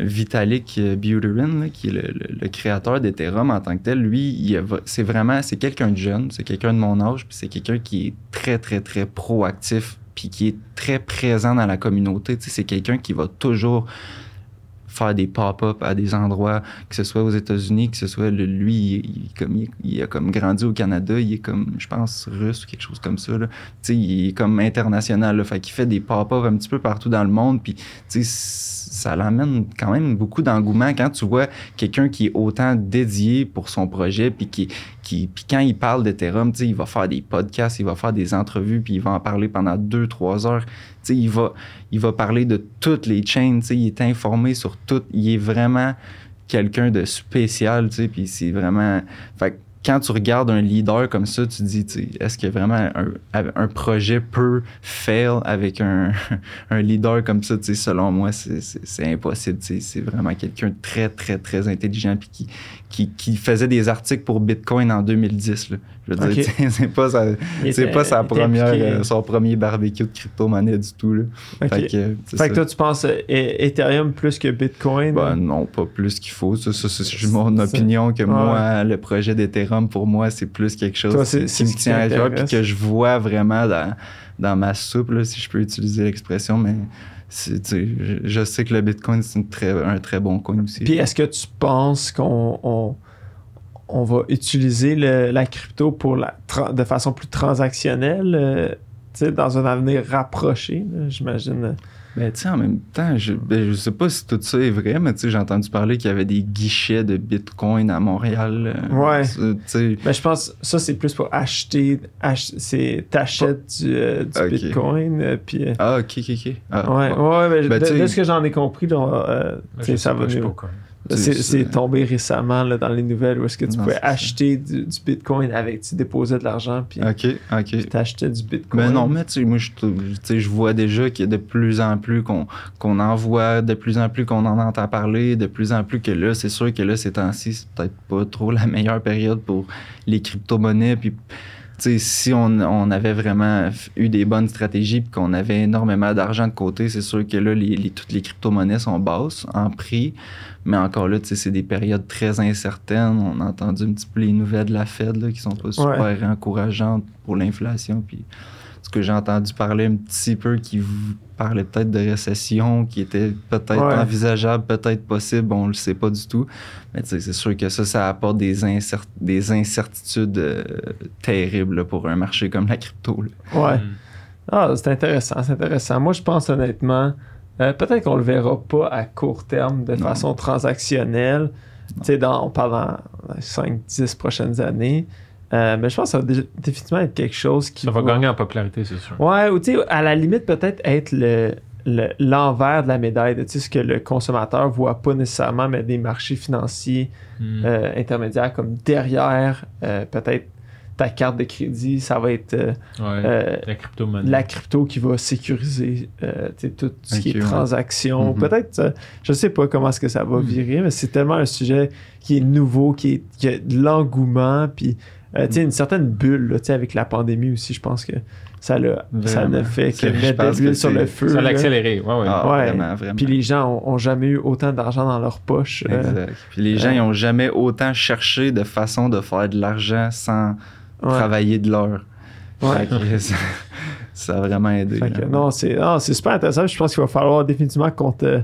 Vitalik Buterin, qui est le, créateur d'Ethereum en tant que tel, lui, c'est vraiment, c'est quelqu'un de jeune, c'est quelqu'un de mon âge, puis c'est quelqu'un qui est très, très, très proactif, puis qui est très présent dans la communauté. C'est quelqu'un qui va toujours faire des pop-up à des endroits, que ce soit aux États-Unis, que ce soit le- lui, il, comme, il, a comme grandi au Canada, il est comme, je pense, russe ou quelque chose comme ça. Il est comme international, là, fait qu'il fait des pop-up un petit peu partout dans le monde, puis tu sais, ça l'amène quand même beaucoup d'engouement quand tu vois quelqu'un qui est autant dédié pour son projet, puis qui, qui puis quand il parle d'Ethereum, il va faire des podcasts, il va faire des entrevues, puis il va en parler pendant deux, trois heures. Il va, il va parler de toutes les sais, il est informé sur tout. Il est vraiment quelqu'un de spécial, puis c'est vraiment... quand tu regardes un leader comme ça, tu dis, est-ce que vraiment un, projet peut fail avec un, leader comme ça? Selon moi, c'est- impossible. C'est vraiment quelqu'un de très, très, très intelligent puis qui, qui, qui faisait des articles pour Bitcoin en 2010. Là. Je veux dire, c'est pas, sa, c'est était- pas sa première, euh, son premier barbecue de crypto-monnaie du tout. Là. Fait que, toi, tu penses euh, E- Ethereum plus que Bitcoin? Ben, non, pas plus qu'il faut. Ça, ça, ça, c'est juste mon opinion que Ouais. moi, le projet d'Ethereum, pour moi, c'est plus quelque chose Toi, qui, me qui tient à cœur puis que je vois vraiment dans, dans ma soupe, là, si je peux utiliser l'expression, mais c'est, tu sais, je, sais que le Bitcoin, c'est très, un très bon coin aussi. Puis est-ce que tu penses qu'on on, va utiliser le- la crypto pour la, de façon plus transactionnelle euh, tu sais, dans un avenir rapproché, j'imagine? Ben, tu sais, en même temps, je, ben, je sais pas si tout ça est vrai, mais tu sais, j'ai entendu parler qu'il y avait des guichets de Bitcoin à Montréal. euh, Ouais. ça, Tu sais, Mais je pense que ça, c'est plus pour acheter. ach- c'est t'achètes du, euh, du. Bitcoin. euh, puis, euh, ah, ok, ok, ok. Ah, ouais, ouais, mais Ben, de, ce que j'en ai compris, euh, Ben, ça va je sais mieux. pas. C'est tombé récemment là, dans les nouvelles où est-ce que tu Non, pouvais acheter du, du Bitcoin avec, tu déposais de l'argent, puis Ok, ok. tu t'achetais du Bitcoin. Ben non, mais tu sais, moi, je, je vois déjà qu'il y a de plus en plus qu'on en voit, de plus en plus qu'on en entend parler, de plus en plus que là, c'est sûr que là, ces temps-ci, c'est peut-être pas trop la meilleure période pour les crypto-monnaies. Puis, tu sais, si on, on avait vraiment eu des bonnes stratégies puis qu'on avait énormément d'argent de côté, c'est sûr que là, les, les- toutes les crypto-monnaies sont basses en prix. Mais encore là, tu sais, c'est des périodes très incertaines. On a entendu un petit peu les nouvelles de la Fed là, qui sont pas super encourageantes pour l'inflation. Puis, ce que j'ai entendu parler un petit peu qui vous parlait peut-être de récession, qui était peut-être Ouais. envisageable, peut-être possible, on le sait pas du tout. Mais tu sais, c'est sûr que ça, ça apporte des, incer- des incertitudes euh, terribles là, pour un marché comme la crypto. là. Ouais. Mm. Ah, c'est intéressant, c'est intéressant. Moi, je pense honnêtement, euh, peut-être qu'on le verra pas à court terme de Non. façon transactionnelle. Dans, on parle dans 5-10 prochaines années. Euh, mais je pense que ça va dé- définitivement être quelque chose qui Ça va gagner en popularité, c'est sûr. Ouais, ou tu sais, à la limite, peut-être être le le- l'envers de la médaille de ce que le consommateur voit pas nécessairement, mais des marchés financiers Hmm. euh, intermédiaires comme derrière euh, peut-être ta carte de crédit, ça va être euh, Ouais. euh, la crypto-monnaie. la crypto qui va sécuriser euh, tout ce qui est ouais. transactions. Mhm. Peut-être, euh, je sais pas comment est-ce que ça va Mhm. virer, mais c'est tellement un sujet qui est nouveau, qui, est, qui a de l'engouement, puis euh, tu sais, une certaine bulle là, tu sais, avec la pandémie aussi, je pense que ça, l'a- ça ne fait que je mettre de l'huile sur le feu. Ça l'a accéléré. Ouais, ouais. Ah, Ouais. vraiment, vraiment. Puis les gens ont, ont jamais eu autant d'argent dans leur poche. euh, Exact. Puis les gens, euh, ils ont jamais autant cherché de façon de faire de l'argent sans ouais. travailler de l'heure. Ouais. Ça, ça a vraiment aidé. Que là. non, c'est non, c'est super intéressant. Je pense qu'il va falloir définitivement qu'on te,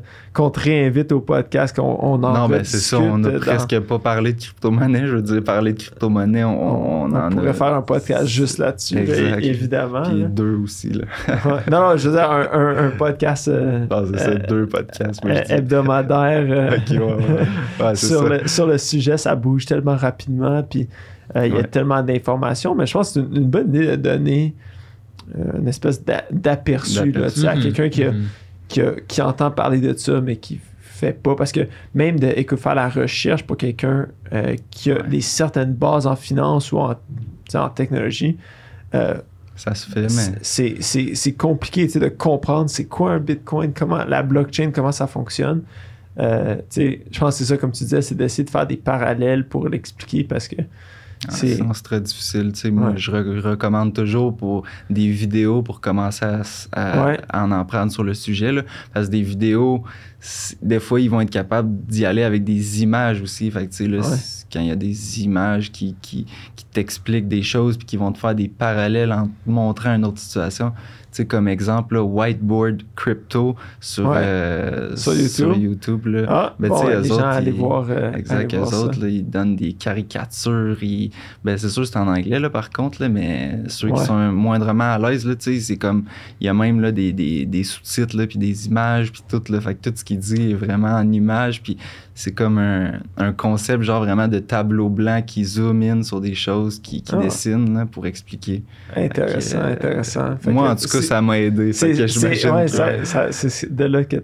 réinvite au podcast, qu'on on en non, ben c'est ça, on n'a dans- presque pas parlé de crypto-monnaie. Je veux dire, parler de crypto-monnaie, on, on, on, en pourrait a. faire un podcast juste là-dessus, évidemment. Puis là. deux aussi, là. Ouais. Non, non, je veux dire, un, un- un podcast euh, Ah, c'est ça, euh, deux podcasts. euh, hebdomadaire euh, ouais, sur, le, sur le sujet. Ça bouge tellement rapidement, puis euh, il y a tellement d'informations. Mais je pense que c'est une, une bonne idée de donner euh, une espèce d'a- d'aperçu là, tu sais, à quelqu'un qui, a- Mhm. qui, a- qui entend parler de ça, mais qui fait pas. Parce que même de écoute, faire la recherche pour quelqu'un euh, qui a Ouais. des certaines bases en finance ou en, technologie, euh, Ça se fait, mais. c'est- c'est c'est- c'est compliqué de comprendre c'est quoi un Bitcoin, comment la blockchain, comment ça fonctionne. Euh, je pense que c'est ça, comme tu disais, c'est d'essayer de faire des parallèles pour l'expliquer parce que c'est. sinon, c'est très difficile. Tu sais, moi, Ouais. je re- recommande toujours pour des vidéos pour commencer à, s- à- Ouais. à en apprendre sur le sujet. Là. Parce que des vidéos, des fois, ils vont être capables d'y aller avec des images aussi. Fait que, tu sais, là, Ouais. quand il y a des images qui, qui, qui t'expliquent des choses puis qui vont te faire des parallèles en te montrant une autre situation. Sais, comme exemple, là, Whiteboard Crypto sur, Ouais. euh, Sur YouTube. sur YouTube, là. Ah, Ben, bon, les gens autres, allaient ils- voir. euh, Exact, eux voir autres, là, ils donnent des caricatures. Ils... Ben, c'est sûr, c'est en anglais, là, par contre, là, mais ceux qui sont moindrement à l'aise, là, c'est comme. Il y a même là, des, des, des sous-titres, puis des images, puis tout, là. Fait que tout ce qu'il dit est vraiment en images, puis c'est comme un, un concept, genre vraiment de tableau blanc qui zoom in sur des choses, qui, qui Ah. dessine, là, pour expliquer. Intéressant, que, euh, intéressant. Fait Moi, que en tout cas, ça m'a aidé. C'est ouais, de là que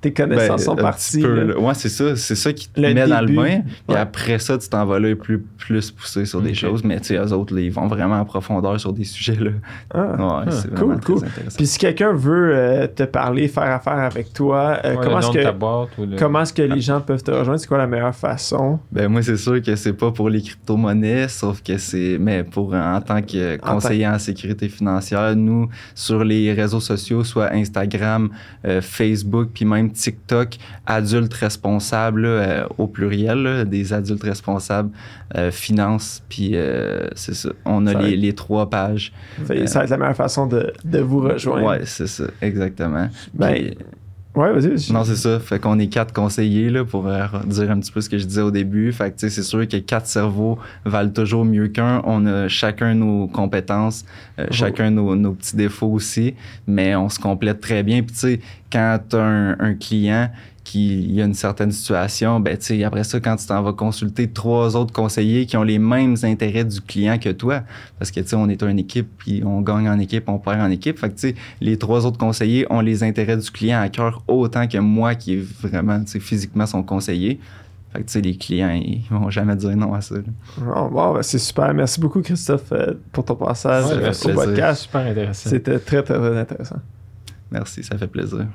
tes connaissances Ben, sont parties. Ouais, c'est ça. C'est ça qui te Le met dans le bain. Puis Ouais. après ça, tu t'en vas là plus, plus poussé sur des choses. Mais tu sais, eux autres, là, ils vont vraiment en profondeur sur des sujets. Là. Ah. Ouais, c'est cool, cool. intéressant. Puis si quelqu'un veut euh, te parler, faire affaire avec toi, euh, Ouais, comment est-ce que boîte le- comment est-ce que les gens peuvent te rejoindre C'est quoi la meilleure façon? Ben, moi, c'est sûr que c'est pas pour les crypto-monnaies, sauf que c'est. Mais pour en tant que conseiller en sécurité financière, nous, sur les réseaux sociaux, soit Instagram, euh, Facebook, puis même TikTok, adultes responsables, euh, au pluriel, là, des adultes responsables, euh, finance, puis euh, c'est ça. On a Ça les, être- les trois pages. Fait- Ça va être la meilleure façon de, de vous rejoindre. Ouais, c'est ça, exactement. Ben, Puis- Ouais, vas-y. non, c'est ça. Fait qu'on est quatre conseillers là, pour euh, dire un petit peu ce que je disais au début. Fait que tu sais, c'est sûr que quatre cerveaux valent toujours mieux qu'un. On a chacun nos compétences, euh, Oh. chacun nos, nos petits défauts aussi, mais on se complète très bien. Puis tu sais, quand tu as un, un client il y a une certaine situation, ben tu sais, après ça, quand tu t'en vas consulter trois autres conseillers qui ont les mêmes intérêts du client que toi, parce que tu sais, on est une équipe, puis on gagne en équipe, on perd en équipe. Fait que tu sais, les trois autres conseillers ont les intérêts du client à cœur autant que moi qui est vraiment, tu sais, physiquement son conseiller. Fait que tu sais, les clients, ils vont jamais dire non à ça. Bon, bon, ben, c'est super. Merci beaucoup, Christophe, euh, pour ton passage Ouais, euh, au plaisir. podcast. Super intéressant. C'était très, très, très intéressant. Merci, ça fait plaisir.